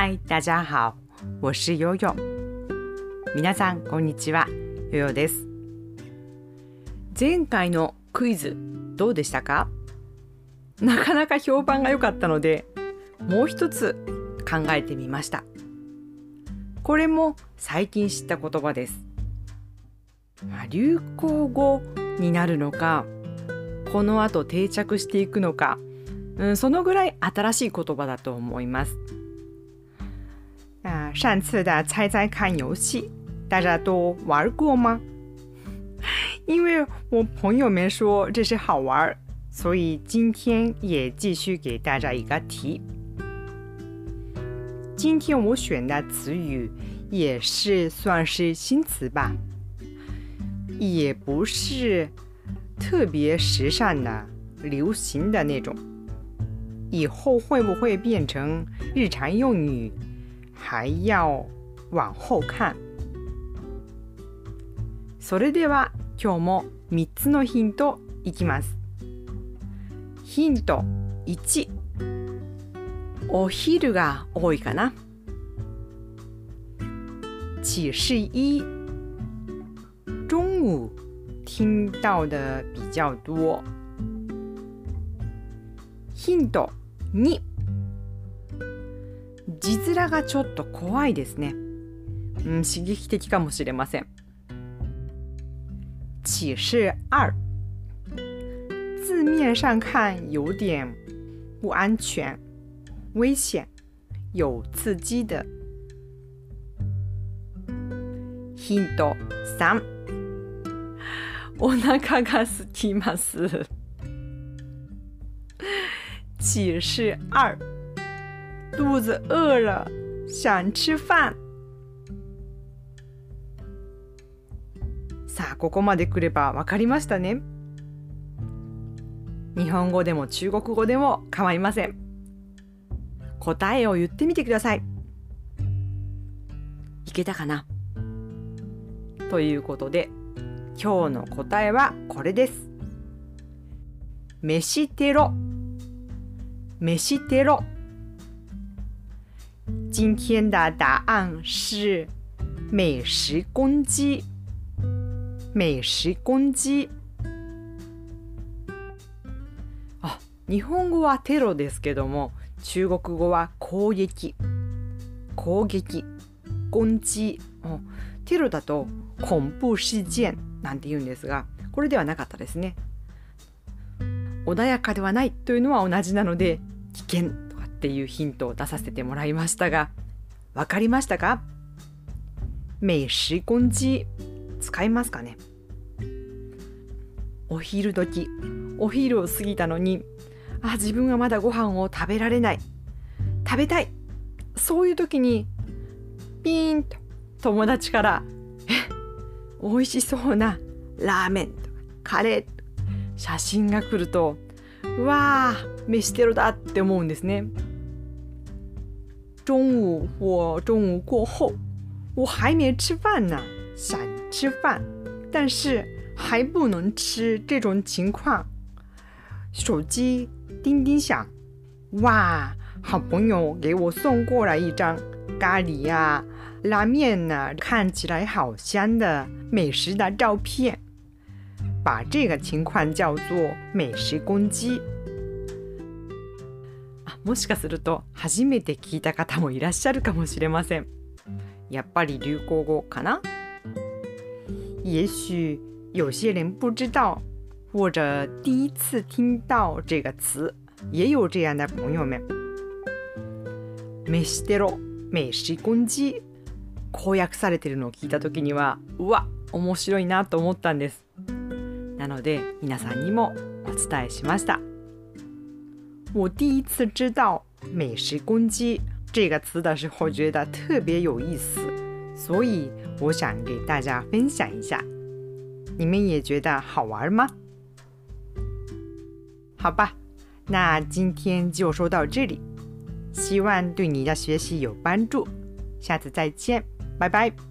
嗨，大家好，我是悠悠。皆さんこんにちは、悠悠です。前回のクイズどうでしたか？なかなか評判が良かったので、もう一つ考えてみました。これも最近知った言葉です。まあ、流行語になるのか、この後定着していくのか、うん、そのぐらい新しい言葉だと思います。啊，上次的猜猜看游戏，大家都玩过吗？因为我朋友们说这是好玩，所以今天也继续给大家一个题。今天我选的词语也是算是新词吧，也不是特别时尚的、流行的那种。以后会不会变成日常用语？还要往后看。それでは今日も3つのヒントいきます。ヒント1お昼が多いかな。启示一中午听到的比较多。ヒント2字面がちょっと怖いですね。うん、刺激的かもしれません。启示二，字面上看有点不安全、危险、有刺激的。ヒント三，お腹が空きます。启示二。肚子饿了，想吃饭。さあ、ここまで来ればわかりましたね。日本語でも中国語でも構いません。答えを言ってみてください。いけたかな？ということで、今日の答えはこれです。飯テロ。飯テロ。今天的答案是美食攻击。美食攻击。あ、日本語はテロですけども、中国語は攻撃。攻撃。攻击。テロだと恐怖事件なんて言うんですが、これではなかったですね。穏やかではないというのは同じなので、危険っていうヒントを出させてもらいましたが、わかりましたか？美食攻击使いますかね？お昼時、お昼を過ぎたのに、あ、自分はまだご飯を食べられない。食べたい。そういう時に、ピーンと友達から、え、美味しそうなラーメンとかカレーとか写真が来ると、うわー、飯テロだって思うんですね。中午或中午过后，我还没吃饭呢，想吃饭，但是还不能吃。这种情况，手机叮叮响，哇，好朋友给我送过来一张咖喱呀、拉面呢，看起来好香的美食的照片，把这个情况叫做美食攻击。もしかすると初めて聞いた方もいらっしゃるかもしれません。やっぱり流行語かな？也许有些人不知道，或者第一次听到这个词，也有这样的朋友们。飯テロ、飯攻击、公約されてるのを聞いた時には、うわ、面白いなと思ったんです。なので皆さんにもお伝えしました。我第一次知道“美食攻击”这个词的时候，觉得特别有意思，所以我想给大家分享一下。你们也觉得好玩吗？好吧，那今天就说到这里，希望对你的学习有帮助。下次再见，拜拜。